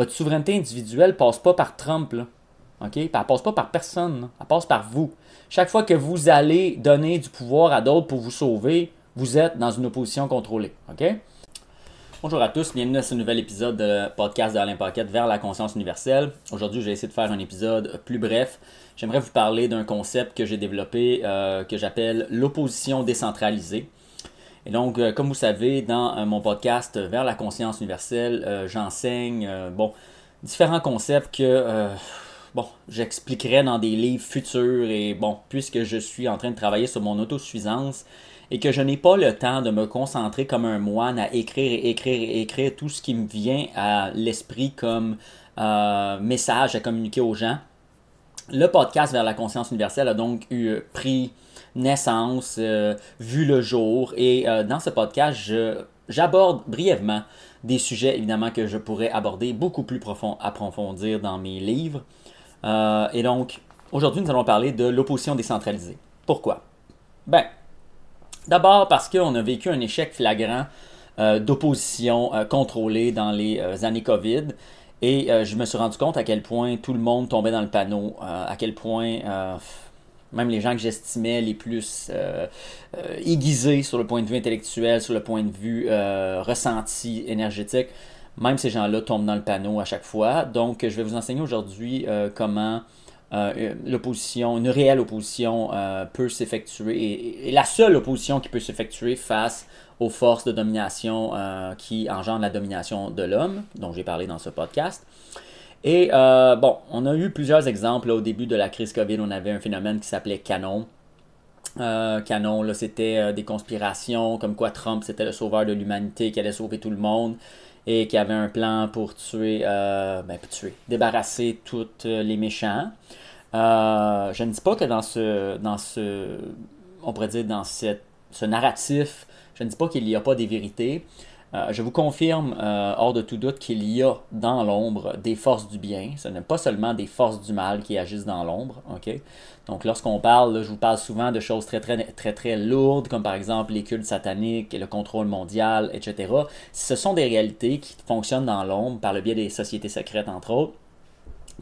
Votre souveraineté individuelle passe pas par Trump, là. OK? elle passe pas par personne, elle passe par vous. Chaque fois que vous allez donner du pouvoir à d'autres pour vous sauver, vous êtes dans une opposition contrôlée. OK? Bonjour à tous, bienvenue à ce nouvel épisode de podcast d'Alain Paquette vers la conscience universelle. Aujourd'hui, je vais essayer de faire un épisode plus bref. J'aimerais vous parler d'un concept que j'ai développé euh, que j'appelle l'opposition décentralisée. Et donc, euh, comme vous savez, dans euh, mon podcast vers la conscience universelle, j'enseigne bon, différents concepts que bon, j'expliquerai dans des livres futurs et bon, puisque je suis en train de travailler sur mon autosuffisance et que je n'ai pas le temps de me concentrer comme un moine à écrire et écrire et écrire tout ce qui me vient à l'esprit comme euh, message à communiquer aux gens. Le podcast vers la conscience universelle a donc eu euh, pris naissance, euh, vu le jour et dans ce podcast, j'aborde brièvement des sujets évidemment que je pourrais aborder beaucoup plus profond, approfondir dans mes livres. Euh, et donc, aujourd'hui, nous allons parler de l'opposition décentralisée. Pourquoi? Ben, d'abord parce qu'on a vécu un échec flagrant euh, d'opposition euh, contrôlée dans les années COVID. Et je me suis rendu compte à quel point tout le monde tombait dans le panneau, à quel point même les gens que j'estimais les plus aiguisés sur le point de vue intellectuel, sur le point de vue ressenti énergétique, même ces gens-là tombent dans le panneau à chaque fois. Donc, je vais vous enseigner aujourd'hui euh, comment euh, l'opposition, une réelle opposition euh, peut s'effectuer, et, la seule opposition qui peut s'effectuer face aux forces de domination qui engendrent la domination de l'homme, dont j'ai parlé dans ce podcast. Et bon, on a eu plusieurs exemples au début de la crise COVID. On avait un phénomène qui s'appelait canon. canon, là, c'était des conspirations, comme quoi Trump c'était le sauveur de l'humanité qui allait sauver tout le monde et qui avait un plan pour tuer, euh, ben, tuer, débarrasser tous les méchants. Euh, je ne dis pas que dans ce, dans ce, on pourrait dire dans ce narratif, je ne dis pas qu'il n'y a pas des vérités. Euh, je vous confirme, euh, hors de tout doute, qu'il y a dans l'ombre des forces du bien. Ce n'est pas seulement des forces du mal qui agissent dans l'ombre. ok? Donc, lorsqu'on parle, je vous parle souvent de choses très, très, très, très lourdes, comme par exemple les cultes sataniques, et le contrôle mondial, etc. Ce sont des réalités qui fonctionnent dans l'ombre par le biais des sociétés secrètes, entre autres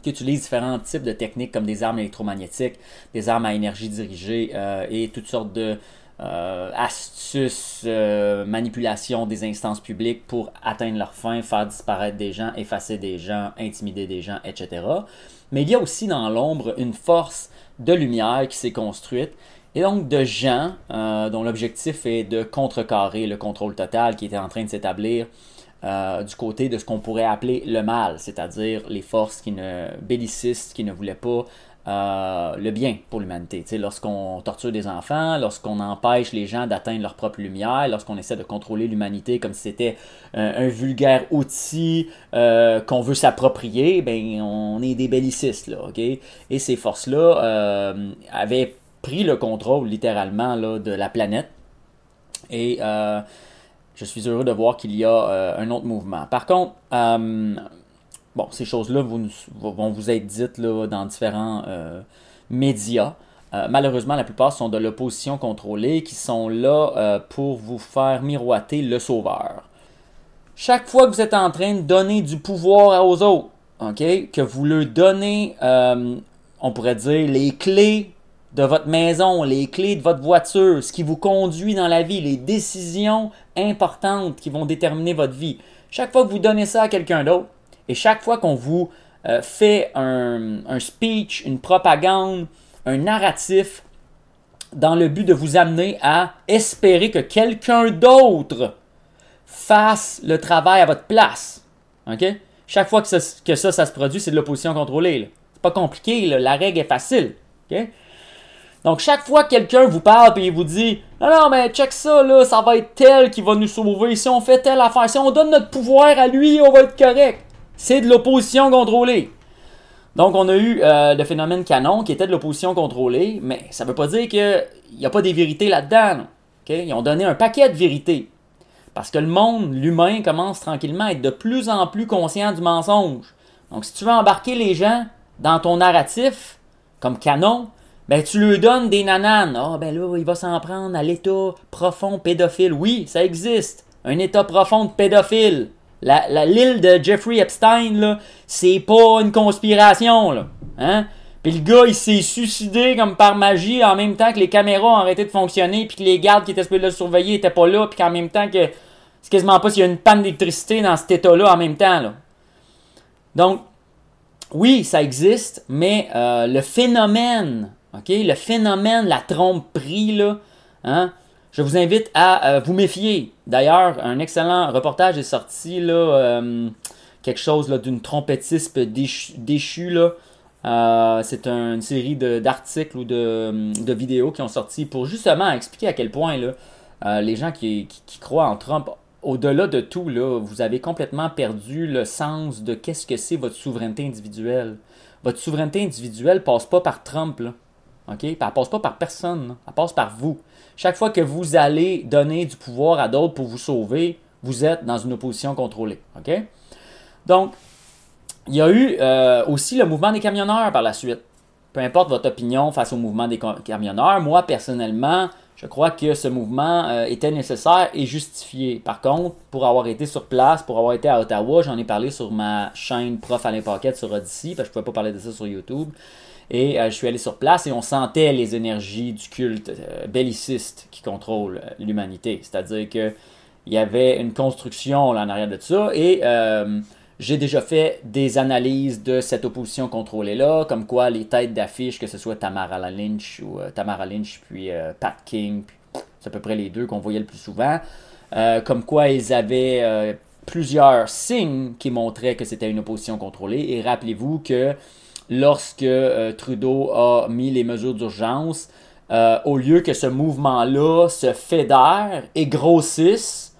qui utilisent différents types de techniques comme des armes électromagnétiques, des armes à énergie dirigée euh, et toutes sortes de euh, astuces, euh, manipulation des instances publiques pour atteindre leur fin, faire disparaître des gens, effacer des gens, intimider des gens, etc. Mais il y a aussi dans l'ombre une force de lumière qui s'est construite et donc de gens euh, dont l'objectif est de contrecarrer le contrôle total qui était en train de s'établir du côté de ce qu'on pourrait appeler le mal, c'est-à-dire les forces qui ne bellicistes, qui ne voulaient pas euh, le bien pour l'humanité. Lorsqu'on torture des enfants, lorsqu'on empêche les gens d'atteindre leur propre lumière, lorsqu'on essaie de contrôler l'humanité comme si c'était un, vulgaire outil euh, qu'on veut s'approprier, ben on est des bellicistes là, Et ces forces-là euh, avaient pris le contrôle littéralement là, de la planète. Et je suis heureux de voir qu'il y a un autre mouvement. Par contre, Bon, ces choses-là vont vous être dites là, dans différents euh, médias. Euh, malheureusement, la plupart sont de l'opposition contrôlée qui sont là euh, pour vous faire miroiter le sauveur. Chaque fois que vous êtes en train de donner du pouvoir aux autres, ok, que vous leur donnez, on pourrait dire, les clés de votre maison, les clés de votre voiture, ce qui vous conduit dans la vie, les décisions importantes qui vont déterminer votre vie. Chaque fois que vous donnez ça à quelqu'un d'autre, et chaque fois qu'on vous euh, fait un, speech, une propagande, un narratif, dans le but de vous amener à espérer que quelqu'un d'autre fasse le travail à votre place. Chaque fois que ça, que ça, ça se produit, c'est de l'opposition contrôlée. C'est pas compliqué, la règle est facile. Donc, chaque fois que quelqu'un vous parle et il vous dit Non, non, mais check ça, là, ça va être tel qui va nous sauver. Si on fait telle affaire, si on donne notre pouvoir à lui, on va être correct c'est de l'opposition contrôlée. Donc, on a eu euh, le phénomène canon qui était de l'opposition contrôlée, mais ça ne veut pas dire qu'il n'y a pas des vérités là-dedans. Ils ont donné un paquet de vérités. Parce que le monde, l'humain, commence tranquillement à être de plus en plus conscient du mensonge. Donc, si tu veux embarquer les gens dans ton narratif, comme canon, ben, tu lui donnes des nananes. Ah, ben là, il va s'en prendre à l'état profond pédophile. Oui, ça existe. Un état profond de pédophile. L'île de Jeffrey Epstein, là, c'est pas une conspiration, là. Hein? Puis le gars, il s'est suicidé comme par magie en même temps que les caméras ont arrêté de fonctionner, puis que les gardes qui étaient supposés le surveiller étaient pas là, puis qu'en même temps que c'est quasiment pas s'il y a une panne d'électricité dans cet état-là en même temps. Là. Donc, oui, ça existe, mais euh, le phénomène, ok, le phénomène, la tromperie, là, hein, je vous invite à euh, vous méfier. D'ailleurs, un excellent reportage est sorti, euh, quelque chose d'une trompettiste déchue. Euh, c'est une série d'articles ou de, vidéos qui ont sorti pour justement expliquer à quel point les gens qui, croient en Trump, au-delà de tout, là, vous avez complètement perdu le sens de qu'est-ce que c'est votre souveraineté individuelle. Votre souveraineté individuelle passe pas par Trump. OK? Elle passe pas par personne. Elle passe par vous. Chaque fois que vous allez donner du pouvoir à d'autres pour vous sauver, vous êtes dans une opposition contrôlée. OK? Donc, il y a eu euh, aussi le mouvement des camionneurs par la suite. Peu importe votre opinion face au mouvement des camionneurs, moi personnellement, je crois que ce mouvement euh, était nécessaire et justifié. Par contre, pour avoir été sur place, pour avoir été à Ottawa, j'en ai parlé sur ma chaîne Prof Alain Paquette sur Odyssey, parce que je ne pouvais pas parler de ça sur YouTube. Et euh, je suis allé sur place et on sentait les énergies du culte euh, belliciste qui contrôle euh, l'humanité. C'est-à-dire qu'il y avait une construction là, en arrière de ça et j'ai déjà fait des analyses de cette opposition contrôlée-là, comme quoi les têtes d'affiche, que ce soit Tamara Lynch ou Tamara Lynch puis Pat King, c'est à peu près les deux qu'on voyait le plus souvent, comme quoi ils avaient plusieurs signes qui montraient que c'était une opposition contrôlée. Et rappelez-vous que lorsque euh, Trudeau a mis les mesures d'urgence, euh, au lieu que ce mouvement-là se fédère et grossisse,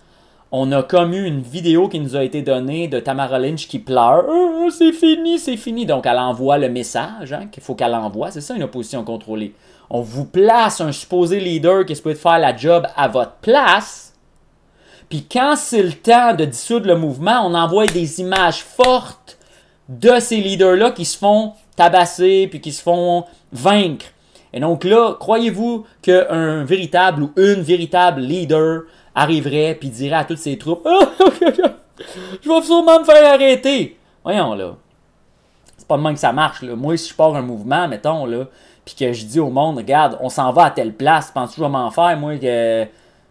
on a comme eu une vidéo qui nous a été donnée de Tamara Lynch qui pleure. Oh, c'est fini, c'est fini. Donc elle envoie le message hein, qu'il faut qu'elle envoie. C'est ça une opposition contrôlée. On vous place un supposé leader qui est supposé faire la job à votre place. Puis quand c'est le temps de dissoudre le mouvement, on envoie des images fortes de ces leaders-là qui se font tabasser puis qui se font vaincre. Et donc là, croyez-vous qu'un véritable ou une véritable leader arriverait puis dirait à toutes ses troupes Je vais sûrement me faire arrêter. Voyons là. C'est pas de même que ça marche. Là. Moi, si je pars un mouvement, mettons, là, puis que je dis au monde, regarde, on s'en va à telle place, penses-tu que je vais m'en faire, moi, que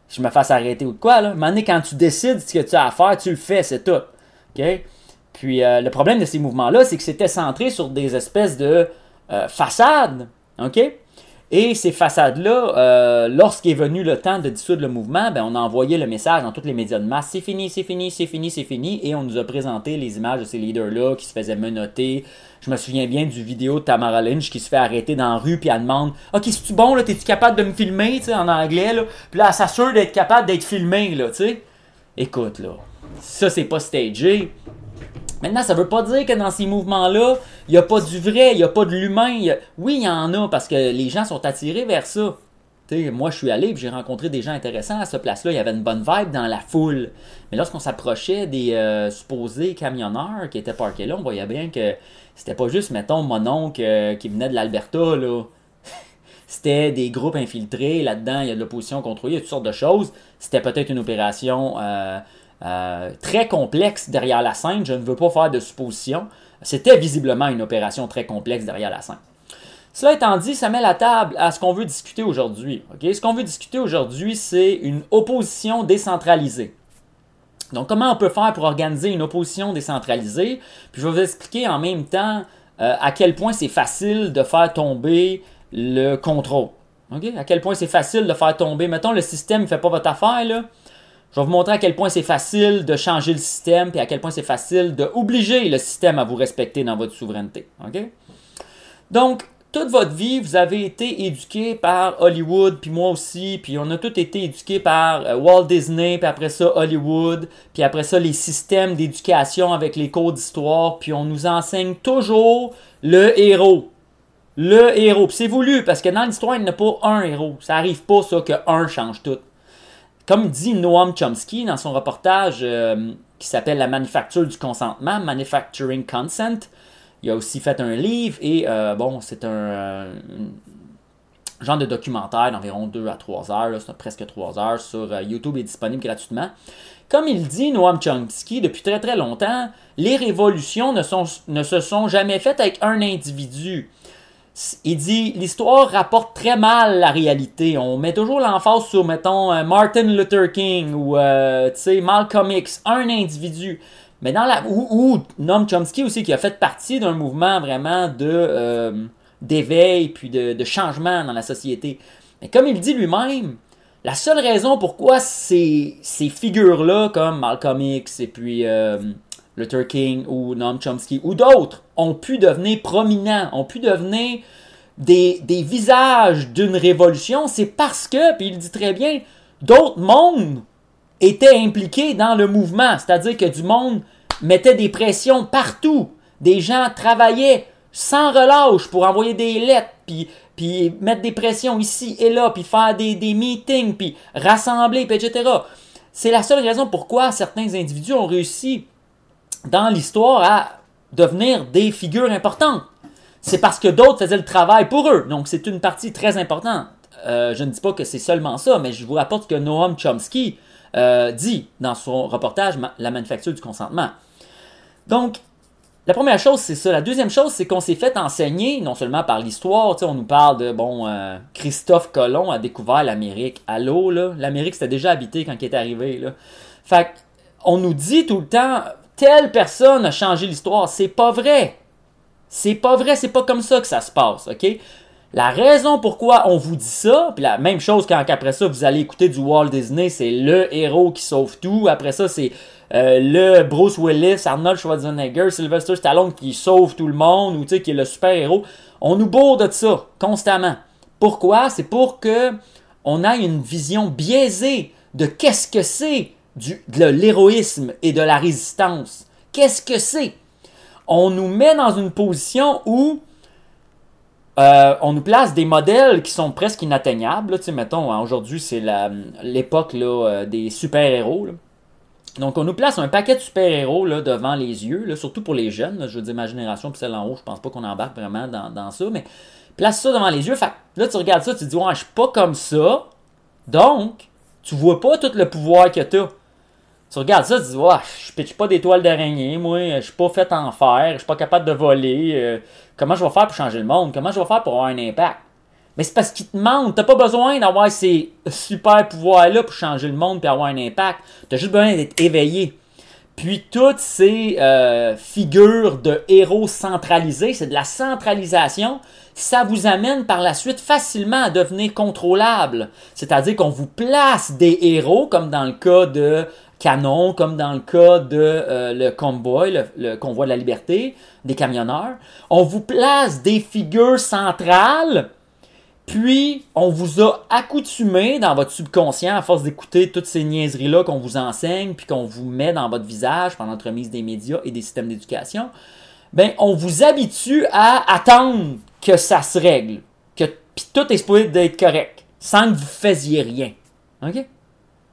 je me fasse arrêter ou quoi, là? Mais quand tu décides ce que tu as à faire, tu le fais, c'est tout. OK? Puis euh, le problème de ces mouvements-là, c'est que c'était centré sur des espèces de euh, façades. OK? Et ces façades-là, euh, lorsqu'il est venu le temps de dissoudre le mouvement, ben, on a envoyé le message dans tous les médias de masse c'est fini, c'est fini, c'est fini, c'est fini. Et on nous a présenté les images de ces leaders-là qui se faisaient menotter. Je me souviens bien du vidéo de Tamara Lynch qui se fait arrêter dans la rue puis elle demande Ok, c'est-tu bon, là, t'es-tu capable de me filmer, tu sais, en anglais, là Puis là, elle s'assure d'être capable d'être filmée, là, tu sais. Écoute, là, ça, c'est pas stagé. Maintenant, ça veut pas dire que dans ces mouvements-là, il n'y a pas du vrai, il n'y a pas de l'humain. Oui, il y en a parce que les gens sont attirés vers ça. moi, je suis allé et j'ai rencontré des gens intéressants à ce place-là. Il y avait une bonne vibe dans la foule. Mais lorsqu'on s'approchait des euh, supposés camionneurs qui étaient parqués là, on voyait bien que c'était pas juste, mettons, mon oncle euh, qui venait de l'Alberta. là. c'était des groupes infiltrés. Là-dedans, il y a de l'opposition contrôlée, il y a toutes sortes de choses. C'était peut-être une opération. Euh, euh, très complexe derrière la scène. Je ne veux pas faire de suppositions. C'était visiblement une opération très complexe derrière la scène. Cela étant dit, ça met la table à ce qu'on veut discuter aujourd'hui. Ce qu'on veut discuter aujourd'hui, c'est une opposition décentralisée. Donc, comment on peut faire pour organiser une opposition décentralisée? Puis, je vais vous expliquer en même temps euh, à quel point c'est facile de faire tomber le contrôle. À quel point c'est facile de faire tomber. Mettons, le système ne fait pas votre affaire, là. Je vais vous montrer à quel point c'est facile de changer le système et à quel point c'est facile d'obliger le système à vous respecter dans votre souveraineté. Donc, toute votre vie, vous avez été éduqué par Hollywood, puis moi aussi, puis on a tous été éduqués par euh, Walt Disney, puis après ça Hollywood, puis après ça les systèmes d'éducation avec les cours d'histoire, puis on nous enseigne toujours le héros. Le héros. c'est voulu, parce que dans l'histoire, il n'y a pas un héros. Ça n'arrive pas, ça, qu'un change tout. Comme dit Noam Chomsky dans son reportage euh, qui s'appelle La manufacture du consentement, Manufacturing Consent, il a aussi fait un livre et euh, bon, c'est un, genre de documentaire d'environ 2 à 3 heures, c'est presque 3 heures, sur euh, YouTube est disponible gratuitement. Comme il dit Noam Chomsky depuis très très longtemps, les révolutions ne se sont jamais faites avec un individu. Il dit l'histoire rapporte très mal la réalité. On met toujours l'emphase sur, mettons, euh, Martin Luther King ou euh, Malcolm X, un individu. Mais dans la. Ou, Noam Chomsky aussi, qui a fait partie d'un mouvement vraiment de euh, d'éveil puis de, changement dans la société. Mais comme il dit lui-même, la seule raison pourquoi ces, ces figures-là, comme Malcolm X et puis Luther King ou Noam Chomsky ou d'autres ont pu devenir prominents, ont pu devenir des, visages d'une révolution, c'est parce que, puis il dit très bien, d'autres mondes étaient impliqués dans le mouvement. C'est-à-dire que du monde mettait des pressions partout. Des gens travaillaient sans relâche pour envoyer des lettres, puis, puis mettre des pressions ici et là, puis faire des, des meetings, puis rassembler, puis etc. C'est la seule raison pourquoi certains individus ont réussi dans l'histoire à devenir des figures importantes. C'est parce que d'autres faisaient le travail pour eux. Donc, c'est une partie très importante. Euh, je ne dis pas que c'est seulement ça, mais je vous rapporte ce que Noam Chomsky euh, dit dans son reportage La manufacture du consentement. Donc, la première chose, c'est ça. La deuxième chose, c'est qu'on s'est fait enseigner, non seulement par l'histoire, on nous parle de, bon, euh, Christophe Colomb a découvert l'Amérique. Allô, là? L'Amérique, c'était déjà habité quand il est arrivé, là. Fait on nous dit tout le temps, telle personne a changé l'histoire. C'est pas vrai. C'est pas vrai, c'est pas comme ça que ça se passe, OK? La raison pourquoi on vous dit ça, puis la même chose quand après ça vous allez écouter du Walt Disney, c'est le héros qui sauve tout. Après ça, c'est euh, le Bruce Willis, Arnold Schwarzenegger, Sylvester Stallone qui sauve tout le monde ou tu sais qui est le super héros. On nous bourre de ça constamment. Pourquoi? C'est pour que on ait une vision biaisée de qu'est-ce que c'est de l'héroïsme et de la résistance. Qu'est-ce que c'est? On nous met dans une position où euh, on nous place des modèles qui sont presque inatteignables. sais, mettons, hein, aujourd'hui, c'est l'époque euh, des super-héros. Donc, on nous place un paquet de super-héros devant les yeux, surtout pour les jeunes. je veux dire, ma génération, puis celle en haut, je pense pas qu'on embarque vraiment dans, dans, ça, mais place ça devant les yeux. Fait, là, tu regardes ça, tu te dis, ouais, je suis pas comme ça. Donc, tu vois pas tout le pouvoir que tu as. Tu regardes ça, tu dis, ouais, je pitche pas des toiles d'araignée, moi, je suis pas fait en fer, je suis pas capable de voler. Euh, comment je vais faire pour changer le monde? Comment je vais faire pour avoir un impact? Mais c'est parce qu'il te manque. T'as pas besoin d'avoir ces super pouvoirs-là pour changer le monde et avoir un impact. T'as juste besoin d'être éveillé. Puis toutes ces euh, figures de héros centralisés, c'est de la centralisation, ça vous amène par la suite facilement à devenir contrôlable. C'est-à-dire qu'on vous place des héros, comme dans le cas de canon, comme dans le cas de euh, le le, convoi de la liberté, des camionneurs. On vous place des figures centrales, puis on vous a accoutumé dans votre subconscient à force d'écouter toutes ces niaiseries-là qu'on vous enseigne, puis qu'on vous met dans votre visage par l'entremise des médias et des systèmes d'éducation. Ben, on vous habitue à attendre que ça se règle, que puis tout est supposé d'être correct, sans que vous faisiez rien. OK?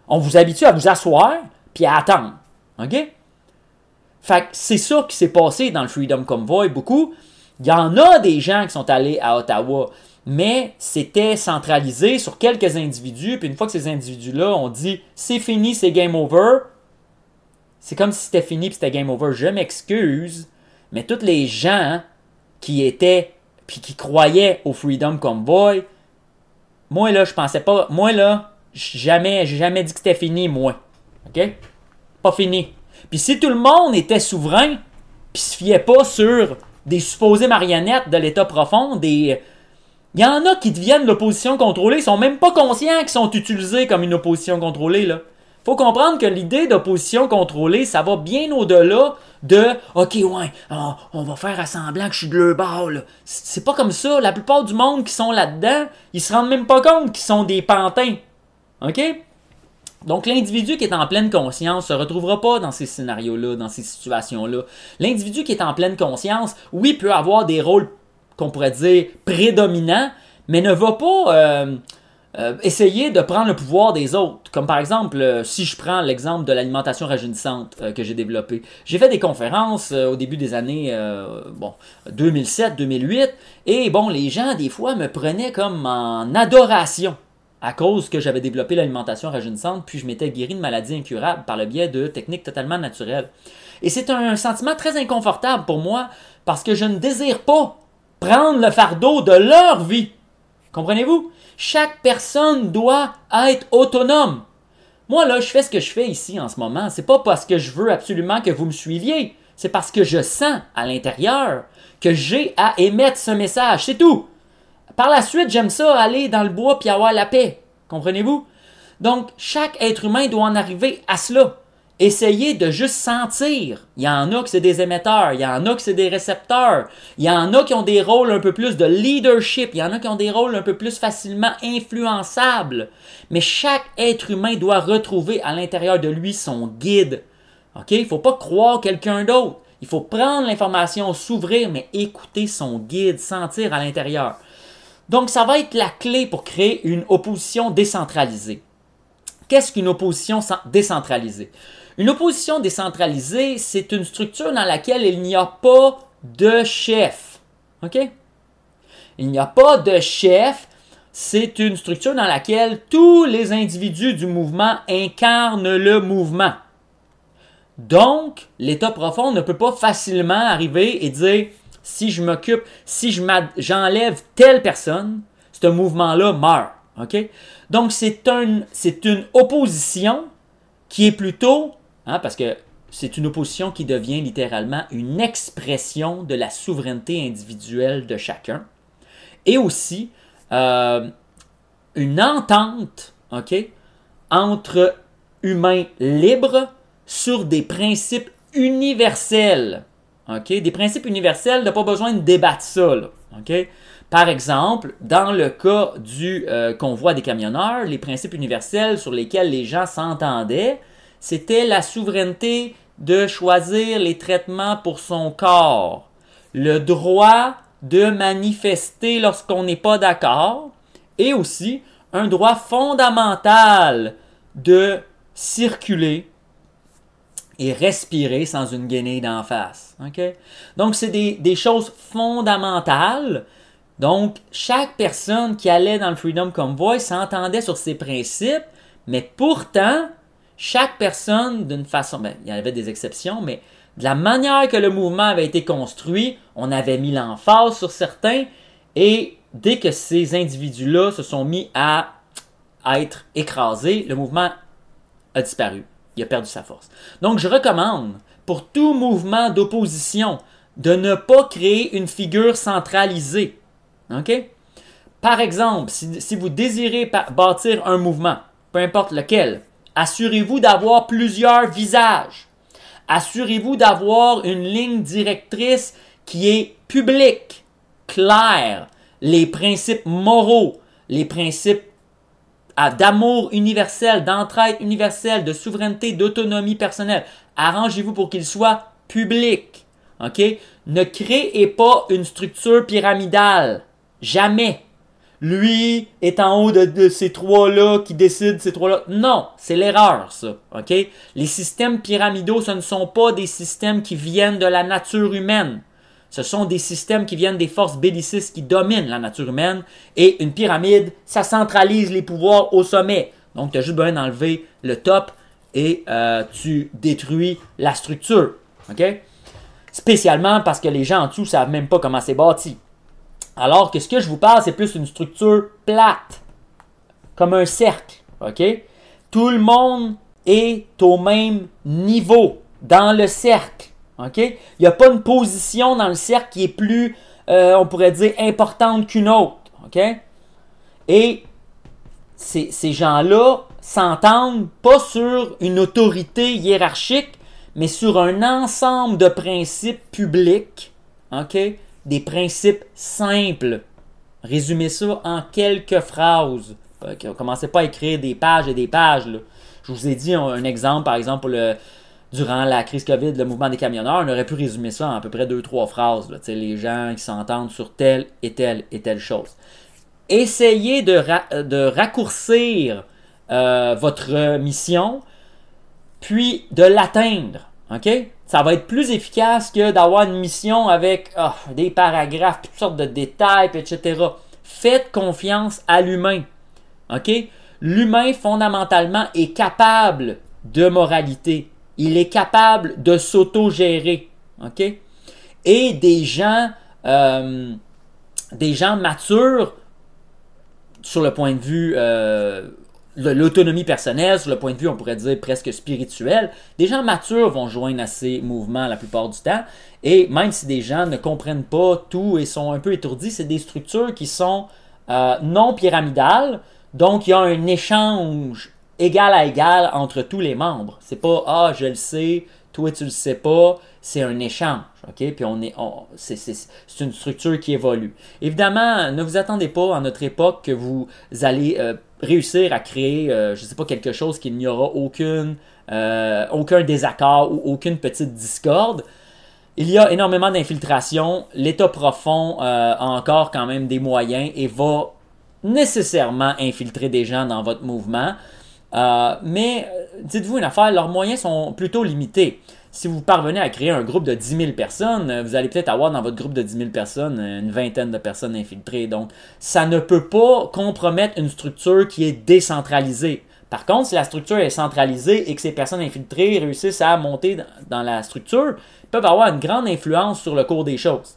On vous habitue à vous asseoir, puis à attendre. OK? Fait que c'est ça qui s'est passé dans le Freedom Convoy beaucoup. Il y en a des gens qui sont allés à Ottawa, mais c'était centralisé sur quelques individus. Puis une fois que ces individus-là ont dit c'est fini, c'est game over, c'est comme si c'était fini puis c'était game over. Je m'excuse, mais tous les gens qui étaient puis qui croyaient au Freedom Convoy, moi là, je pensais pas. Moi là, jamais, j'ai jamais dit que c'était fini, moi. OK? Pas fini. Puis si tout le monde était souverain, puis se fiait pas sur des supposées marionnettes de l'État profond, des... Il y en a qui deviennent l'opposition contrôlée, ils sont même pas conscients qu'ils sont utilisés comme une opposition contrôlée, là. Faut comprendre que l'idée d'opposition contrôlée, ça va bien au-delà de OK, ouais, on va faire semblant que je suis de leur bord, C'est pas comme ça. La plupart du monde qui sont là-dedans, ils se rendent même pas compte qu'ils sont des pantins. OK? Donc l'individu qui est en pleine conscience se retrouvera pas dans ces scénarios-là, dans ces situations-là. L'individu qui est en pleine conscience, oui, peut avoir des rôles qu'on pourrait dire prédominants, mais ne va pas euh, euh, essayer de prendre le pouvoir des autres. Comme par exemple, euh, si je prends l'exemple de l'alimentation rajeunissante que j'ai développé. J'ai fait des conférences au début des années bon, 2007, 2008, et bon, les gens, des fois, me prenaient comme en adoration à cause que j'avais développé l'alimentation rajeunissante, puis je m'étais guéri de maladies incurables par le biais de techniques totalement naturelles. Et c'est un sentiment très inconfortable pour moi parce que je ne désire pas prendre le fardeau de leur vie. Comprenez-vous? Chaque personne doit être autonome. Moi, là, je fais ce que je fais ici en ce moment. C'est pas parce que je veux absolument que vous me suiviez. C'est parce que je sens à l'intérieur que j'ai à émettre ce message. C'est tout. Par la suite, j'aime ça aller dans le bois puis avoir la paix. Comprenez-vous? Donc, chaque être humain doit en arriver à cela. Essayez de juste sentir. Il y en a qui c'est des émetteurs, il y en a qui c'est des récepteurs, il y en a qui ont des rôles un peu plus de leadership, il y en a qui ont des rôles un peu plus facilement influençables. Mais chaque être humain doit retrouver à l'intérieur de lui son guide. OK? Il ne faut pas croire quelqu'un d'autre. Il faut prendre l'information, s'ouvrir, mais écouter son guide, sentir à l'intérieur. Donc, ça va être la clé pour créer une opposition décentralisée. Qu'est-ce qu'une opposition décentralisée? Une opposition décentralisée, c'est une structure dans laquelle il n'y a pas de chef. OK? Il n'y a pas de chef. C'est une structure dans laquelle tous les individus du mouvement incarnent le mouvement. Donc, l'état profond ne peut pas facilement arriver et dire si je m'occupe, si j'enlève telle personne, ce mouvement-là meurt. Donc, c'est un, une opposition qui est plutôt Hein, parce que c'est une opposition qui devient littéralement une expression de la souveraineté individuelle de chacun. Et aussi euh, une entente entre humains libres sur des principes universels. Des principes universels, n'a pas besoin de débattre ça. Par exemple, dans le cas du euh, convoi des camionneurs, les principes universels sur lesquels les gens s'entendaient, c'était la souveraineté de choisir les traitements pour son corps, le droit de manifester lorsqu'on n'est pas d'accord, et aussi un droit fondamental de circuler et respirer sans une guenille d'en face. Donc, c'est des, des, choses fondamentales. Donc, chaque personne qui allait dans le Freedom Convoy s'entendait sur ces principes, mais pourtant, chaque personne, d'une façon, ben, il y avait des exceptions, mais de la manière que le mouvement avait été construit, on avait mis l'emphase sur certains, et dès que ces individus-là se sont mis à, être écrasés, le mouvement a disparu. Il a perdu sa force. Donc, je recommande pour tout mouvement d'opposition de ne pas créer une figure centralisée. Par exemple, si, vous désirez bâtir un mouvement, peu importe lequel, Assurez-vous d'avoir plusieurs visages. Assurez-vous d'avoir une ligne directrice qui est publique, claire, les principes moraux, les principes d'amour universel, d'entraide universelle, de souveraineté, d'autonomie personnelle. Arrangez-vous pour qu'ils soient publics. OK? Ne créez pas une structure pyramidale. Jamais lui est en haut de, ces trois-là qui décident ces trois-là. Non, c'est l'erreur, ça. Les systèmes pyramidaux, ce ne sont pas des systèmes qui viennent de la nature humaine. Ce sont des systèmes qui viennent des forces bellicistes qui dominent la nature humaine. Et une pyramide, ça centralise les pouvoirs au sommet. Donc, tu as juste besoin d'enlever le top et euh, tu détruis la structure. OK? Spécialement parce que les gens en dessous ne savent même pas comment c'est bâti. Alors que ce que je vous parle, c'est plus une structure plate, comme un cercle. OK? Tout le monde est au même niveau dans le cercle. OK? Il n'y a pas une position dans le cercle qui est plus, euh, on pourrait dire, importante qu'une autre. Et ces, ces gens-là s'entendent pas sur une autorité hiérarchique, mais sur un ensemble de principes publics. Des principes simples. Résumez ça en quelques phrases. Commencez pas à écrire des pages et des pages. Je vous ai dit un, exemple, par exemple, le, durant la crise COVID, le mouvement des camionneurs, on aurait pu résumer ça en à peu près deux, trois phrases. Les gens qui s'entendent sur telle et telle et telle chose. essayez de, de raccourcir euh, votre mission, puis de l'atteindre. OK? Ça va être plus efficace que d'avoir une mission avec ah, des paragraphes, toutes sortes de détails, etc. Faites confiance à l'humain. OK? L'humain, fondamentalement, est capable de moralité. Il est capable de s'auto-gérer. Et des gens, euh, des gens matures sur le point de vue euh, de l'autonomie personnelle, sur le point de vue, on pourrait dire presque spirituel, des gens matures vont joindre à ces mouvements la plupart du temps. Et même si des gens ne comprennent pas tout et sont un peu étourdis, c'est des structures qui sont euh, non pyramidales. Donc, il y a un échange égal à égal entre tous les membres. C'est pas Ah, je le sais, toi tu le sais pas. C'est un échange. OK? Puis on est. c'est, une structure qui évolue. Évidemment, ne vous attendez pas à notre époque que vous allez euh, réussir à créer, euh, je sais pas, quelque chose qu'il n'y aura aucune, euh, aucun désaccord ou aucune petite discorde. Il y a énormément d'infiltration. L'État profond a encore quand même des moyens et va nécessairement infiltrer des gens dans votre mouvement. Mais dites-vous une affaire, leurs moyens sont plutôt limités si vous parvenez à créer un groupe de 10 000 personnes, euh, vous allez peut-être avoir dans votre groupe de 10 000 personnes euh, une vingtaine de personnes infiltrées. Donc, ça ne peut pas compromettre une structure qui est décentralisée. Par contre, si la structure est centralisée et que ces personnes infiltrées réussissent à monter dans la structure, ils peuvent avoir une grande influence sur le cours des choses.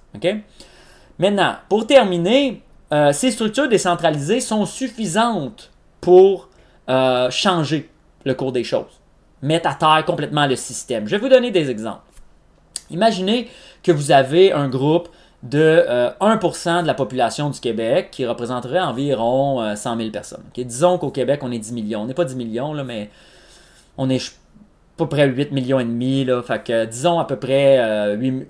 Maintenant, pour terminer, euh, ces structures décentralisées sont suffisantes pour changer le cours des choses mettre à terre complètement le système. Je vais vous donner des exemples. Imaginez que vous avez un groupe de 1% euh, de la population du Québec qui représenterait environ 100 euh, 000 personnes. Disons qu'au Québec, on est 10 millions. On n'est pas 10 millions, là, mais on est à peu près 8 millions et demi. Là, fait que, disons à peu près, euh, 8,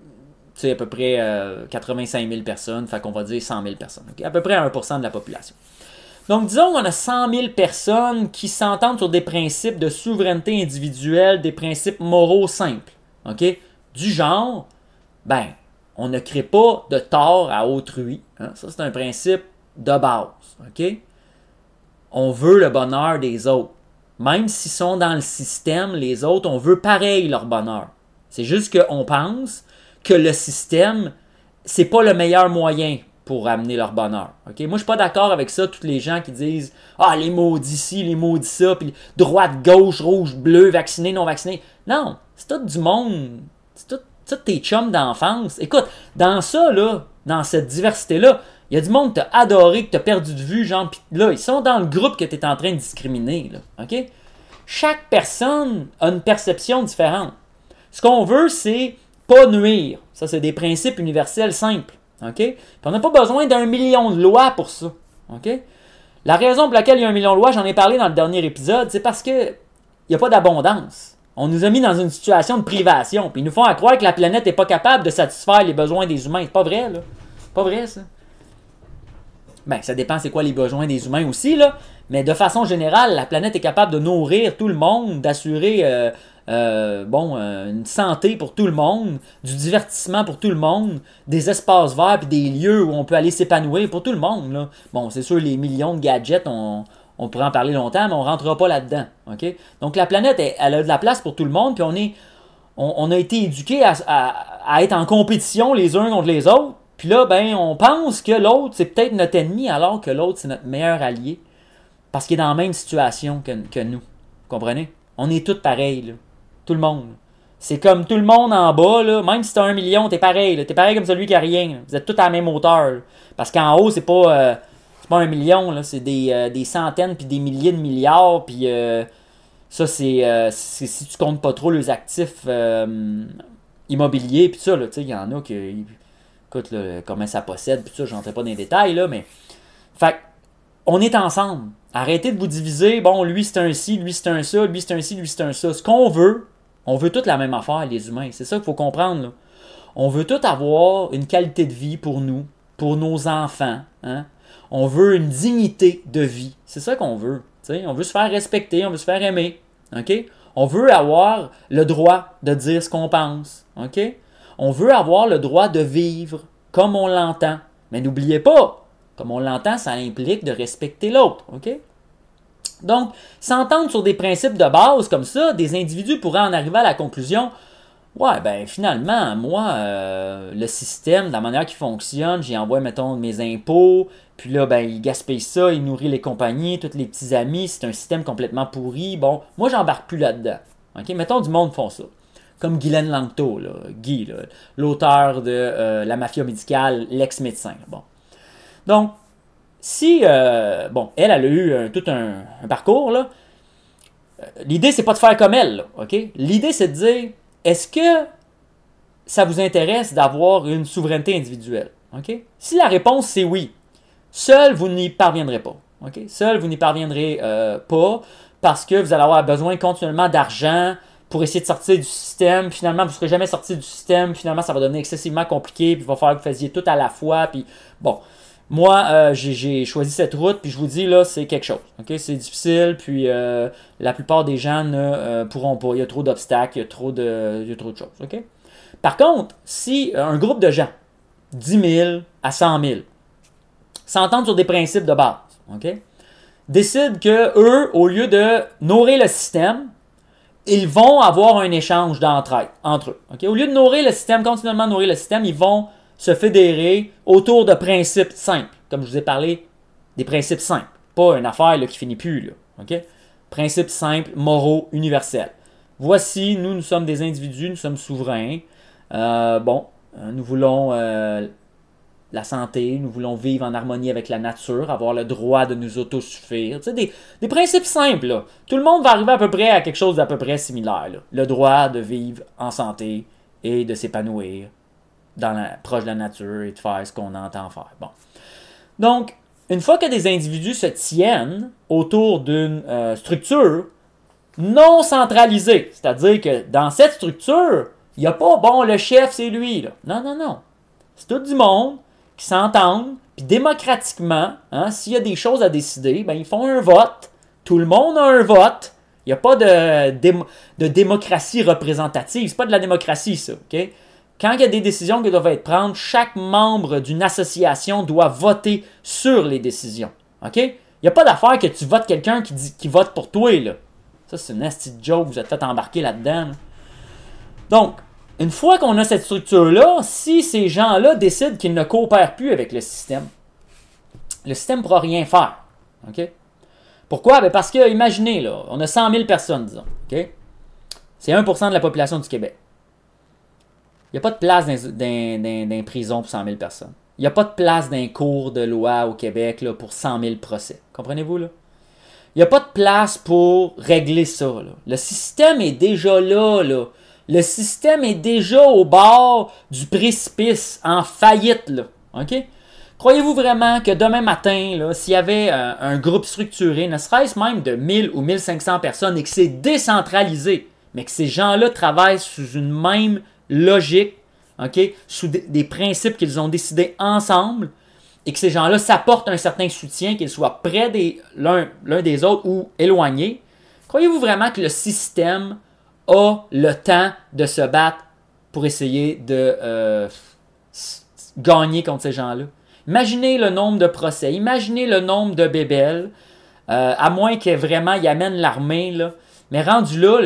à peu près 85 euh, 000 personnes. Fait qu'on va dire 100 000 personnes. À peu près 1% de la population. Donc, disons qu'on a 100 000 personnes qui s'entendent sur des principes de souveraineté individuelle, des principes moraux simples. OK? Du genre, ben, on ne crée pas de tort à autrui. Hein? Ça, c'est un principe de base. OK? On veut le bonheur des autres. Même s'ils sont dans le système, les autres, on veut pareil leur bonheur. C'est juste qu'on pense que le système, c'est pas le meilleur moyen pour amener leur bonheur. Moi, je suis pas d'accord avec ça, tous les gens qui disent Ah, les maudits ci, les maudits ça, puis droite, gauche, rouge, bleu, vacciné, non vacciné. Non, c'est tout du monde. C'est tout, tes chums d'enfance. Écoute, dans ça, là, dans cette diversité-là, il y a du monde que t'as adoré, que t'as perdu de vue, genre, là, ils sont dans le groupe que tu es en train de discriminer, là. OK? Chaque personne a une perception différente. Ce qu'on veut, c'est pas nuire. Ça, c'est des principes universels simples. OK? on n'a pas besoin d'un million de lois pour ça. OK? La raison pour laquelle il y a un million de lois, j'en ai parlé dans le dernier épisode, c'est parce que il n'y a pas d'abondance. On nous a mis dans une situation de privation. Puis ils nous font croire que la planète n'est pas capable de satisfaire les besoins des humains. C'est pas vrai, là. Pas vrai, ça. Ben, ça dépend c'est quoi les besoins des humains aussi, là. Mais de façon générale, la planète est capable de nourrir tout le monde, d'assurer euh, euh, bon, euh, une santé pour tout le monde, du divertissement pour tout le monde, des espaces verts et des lieux où on peut aller s'épanouir pour tout le monde. Là. Bon, c'est sûr, les millions de gadgets, on, on pourrait en parler longtemps, mais on ne rentrera pas là-dedans. Donc la planète, elle, a de la place pour tout le monde, puis on, est, on, a été éduqués à, à, être en compétition les uns contre les autres. Puis là, ben, on pense que l'autre, c'est peut-être notre ennemi, alors que l'autre, c'est notre meilleur allié. Parce qu'il est dans la même situation que, que nous. Vous comprenez? On est tous pareils, là. Tout le monde. C'est comme tout le monde en bas, là. Même si t'as un million, t'es pareil. T'es pareil comme celui qui a rien. Vous êtes tous à la même hauteur. Parce qu'en haut, c'est pas, euh, pas un million, là. C'est des, euh, des, centaines puis des milliers de milliards. Puis euh, ça, c'est si tu comptes pas trop les actifs immobiliers. Puis ça, il y en a qui. Écoute, là, comment ça possède. Puis ça, j'entrais pas dans les détails, là. Mais. Fait on est ensemble. Arrêtez de vous diviser. Bon, lui c'est un ci, lui c'est un ça, lui c'est un ci, lui c'est un ça. Ce qu'on veut, on veut toute la même affaire, les humains. C'est ça qu'il faut comprendre. On veut tout avoir une qualité de vie pour nous, pour nos enfants. Hein. On veut une dignité de vie. C'est ça qu'on veut. On veut se faire respecter, on veut se faire aimer. On veut avoir le droit de dire ce qu'on pense. On veut avoir le droit de vivre comme on l'entend. Mais n'oubliez pas, Comme on l'entend, ça implique de respecter l'autre. Donc, s'entendre sur des principes de base comme ça, des individus pourraient en arriver à la conclusion Ouais, ben finalement, moi, euh, le système, la manière qu'il fonctionne, j'y envoie, mettons, mes impôts, puis là, ben, il gaspille ça, il nourrit les compagnies, tous les petits amis, c'est un système complètement pourri. Bon, moi, j'embarque plus là-dedans. OK? Mettons, du monde font ça. Comme Guylaine Langto, là, Guy, l'auteur de euh, La mafia médicale, l'ex-médecin. Bon. Donc, si, euh, bon, elle, elle a eu tout un, parcours, là, l'idée, c'est pas de faire comme elle, OK? L'idée, c'est de dire est-ce que ça vous intéresse d'avoir une souveraineté individuelle? Si la réponse c'est oui, seul vous n'y parviendrez pas. Seul vous n'y parviendrez euh, pas parce que vous allez avoir besoin continuellement d'argent pour essayer de sortir du système. Finalement, vous ne serez jamais sorti du système. Finalement, ça va devenir excessivement compliqué. Puis il va falloir que vous fassiez tout à la fois. Puis bon, moi, euh, j'ai choisi cette route, puis je vous dis, là, c'est quelque chose. C'est difficile, puis euh, la plupart des gens ne euh, pourront pas. Il y a trop d'obstacles, il y a trop de, il y a trop de choses. Par contre, si un groupe de gens, 10 000 à 100 000, s'entendent sur des principes de base, décident que eux, au lieu de nourrir le système, ils vont avoir un échange d'entraide entre eux. Au lieu de nourrir le système, continuellement nourrir le système, ils vont se fédérer autour de principes simples. Comme je vous ai parlé, des principes simples. Pas une affaire qui finit plus. Là, Principes simples, moraux, universels. Voici, nous, nous sommes des individus, nous sommes souverains. Euh, bon, euh, nous voulons euh, la santé, nous voulons vivre en harmonie avec la nature, avoir le droit de nous autosuffire. Des principes simples. Tout le monde va arriver à peu près à quelque chose d'à peu près similaire. Le droit de vivre en santé et de s'épanouir dans la, proche de la nature et de faire ce qu'on entend faire. Bon. Donc, une fois que des individus se tiennent autour d'une euh, structure non centralisée, c'est-à-dire que dans cette structure, il n'y a pas, bon, le chef, c'est lui. Là. Non, non, non. C'est tout du monde qui s'entendent, puis démocratiquement, hein, s'il y a des choses à décider, ben, ils font un vote. Tout le monde a un vote. Il n'y a pas de, de démocratie représentative. C'est pas de la démocratie, ça. OK? Quand il y a des décisions qui doivent être prises, chaque membre d'une association doit voter sur les décisions. OK? Il n'y a pas d'affaire que tu votes quelqu'un qui, vote pour toi. Là. Ça, c'est une nasty joke, vous êtes fait embarquer là-dedans. Donc, une fois qu'on a cette structure-là, si ces gens-là décident qu'ils ne coopèrent plus avec le système, le système ne pourra rien faire. OK? Pourquoi? Ben parce que, imaginez, là, on a 100 000 personnes, disons. OK? C'est 1% de la population du Québec. Il n'y a pas de place dans, dans, prison pour 100 000 personnes. Il n'y a pas de place d'un cours de loi au Québec là, pour 100 000 procès. Comprenez-vous? là? Il n'y a pas de place pour régler ça. Là. Le système est déjà là, là. Le système est déjà au bord du précipice, en faillite. Là. OK? Croyez-vous vraiment que demain matin, s'il y avait euh, un groupe structuré, ne serait-ce même de 1000 ou 1500 personnes et que c'est décentralisé, mais que ces gens-là travaillent sous une même logique, OK, sous des, principes qu'ils ont décidés ensemble, et que ces gens-là s'apportent un certain soutien, qu'ils soient près des, l'un, des autres ou éloignés, croyez-vous vraiment que le système a le temps de se battre pour essayer de euh, gagner contre ces gens-là? Imaginez le nombre de procès, imaginez le nombre de bébelles, euh, à moins que vraiment y amènent l'armée, là. Mais rendu là,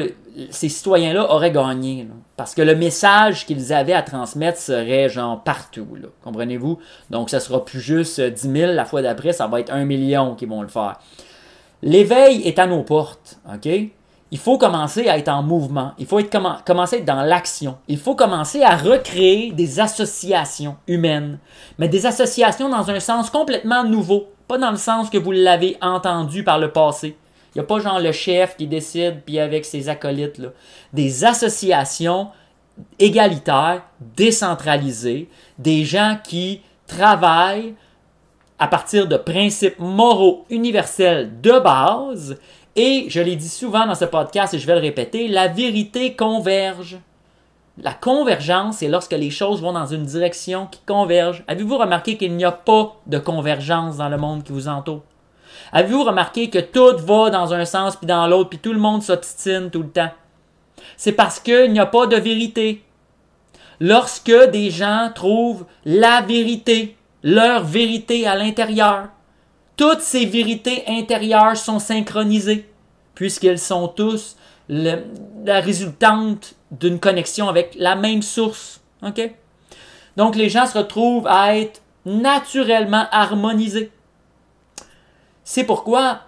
ces citoyens-là auraient gagné. parce que le message qu'ils avaient à transmettre serait genre partout. Comprenez-vous? Donc, ça sera plus juste 10 000 la fois d'après, ça va être 1 million qui vont le faire. L'éveil est à nos portes. OK? Il faut commencer à être en mouvement. Il faut commencer à être dans l'action. Il faut commencer à recréer des associations humaines. Mais des associations dans un sens complètement nouveau. Pas dans le sens que vous l'avez entendu par le passé. Il n'y a pas genre le chef qui décide, puis avec ses acolytes. Là. Des associations égalitaires, décentralisées, des gens qui travaillent à partir de principes moraux universels de base. Et je l'ai dit souvent dans ce podcast et je vais le répéter, la vérité converge. La convergence, c'est lorsque les choses vont dans une direction qui converge. Avez-vous remarqué qu'il n'y a pas de convergence dans le monde qui vous entoure? Avez-vous remarqué que tout va dans un sens puis dans l'autre, puis tout le monde s'obstine tout le temps? C'est parce qu'il n'y a pas de vérité. Lorsque des gens trouvent la vérité, leur vérité à l'intérieur. Toutes ces vérités intérieures sont synchronisées, puisqu'elles sont tous la résultante d'une connexion avec la même source. Donc les gens se retrouvent à être naturellement harmonisés. C'est pourquoi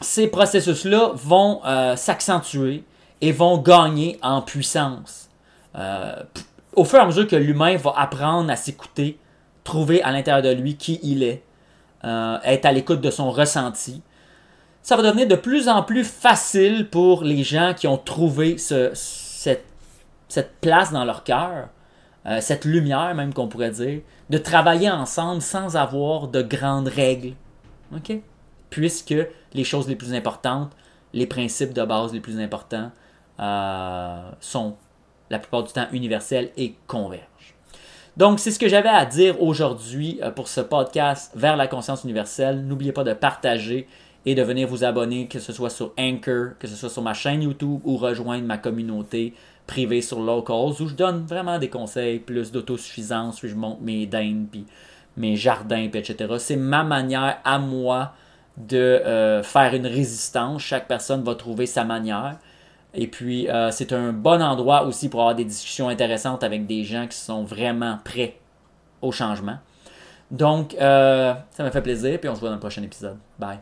ces processus-là vont euh, s'accentuer et vont gagner en puissance. Euh, au fur et à mesure que l'humain va apprendre à s'écouter, trouver à l'intérieur de lui qui il est, euh, être à l'écoute de son ressenti, ça va devenir de plus en plus facile pour les gens qui ont trouvé cette, place dans leur cœur, cette lumière même qu'on pourrait dire, de travailler ensemble sans avoir de grandes règles. OK? puisque les choses les plus importantes, les principes de base les plus importants euh, sont la plupart du temps universels et convergent. Donc, c'est ce que j'avais à dire aujourd'hui euh, pour ce podcast vers la conscience universelle. N'oubliez pas de partager et de venir vous abonner, que ce soit sur Anchor, que ce soit sur ma chaîne YouTube ou rejoindre ma communauté privée sur Locals où je donne vraiment des conseils, plus d'autosuffisance, où je monte mes dindes, puis mes jardins, etc. C'est ma manière à moi de euh, faire une résistance. Chaque personne va trouver sa manière. Et puis, euh, c'est un bon endroit aussi pour avoir des discussions intéressantes avec des gens qui sont vraiment prêts au changement. Donc, euh, ça m'a fait plaisir, puis on se voit dans le prochain épisode. Bye.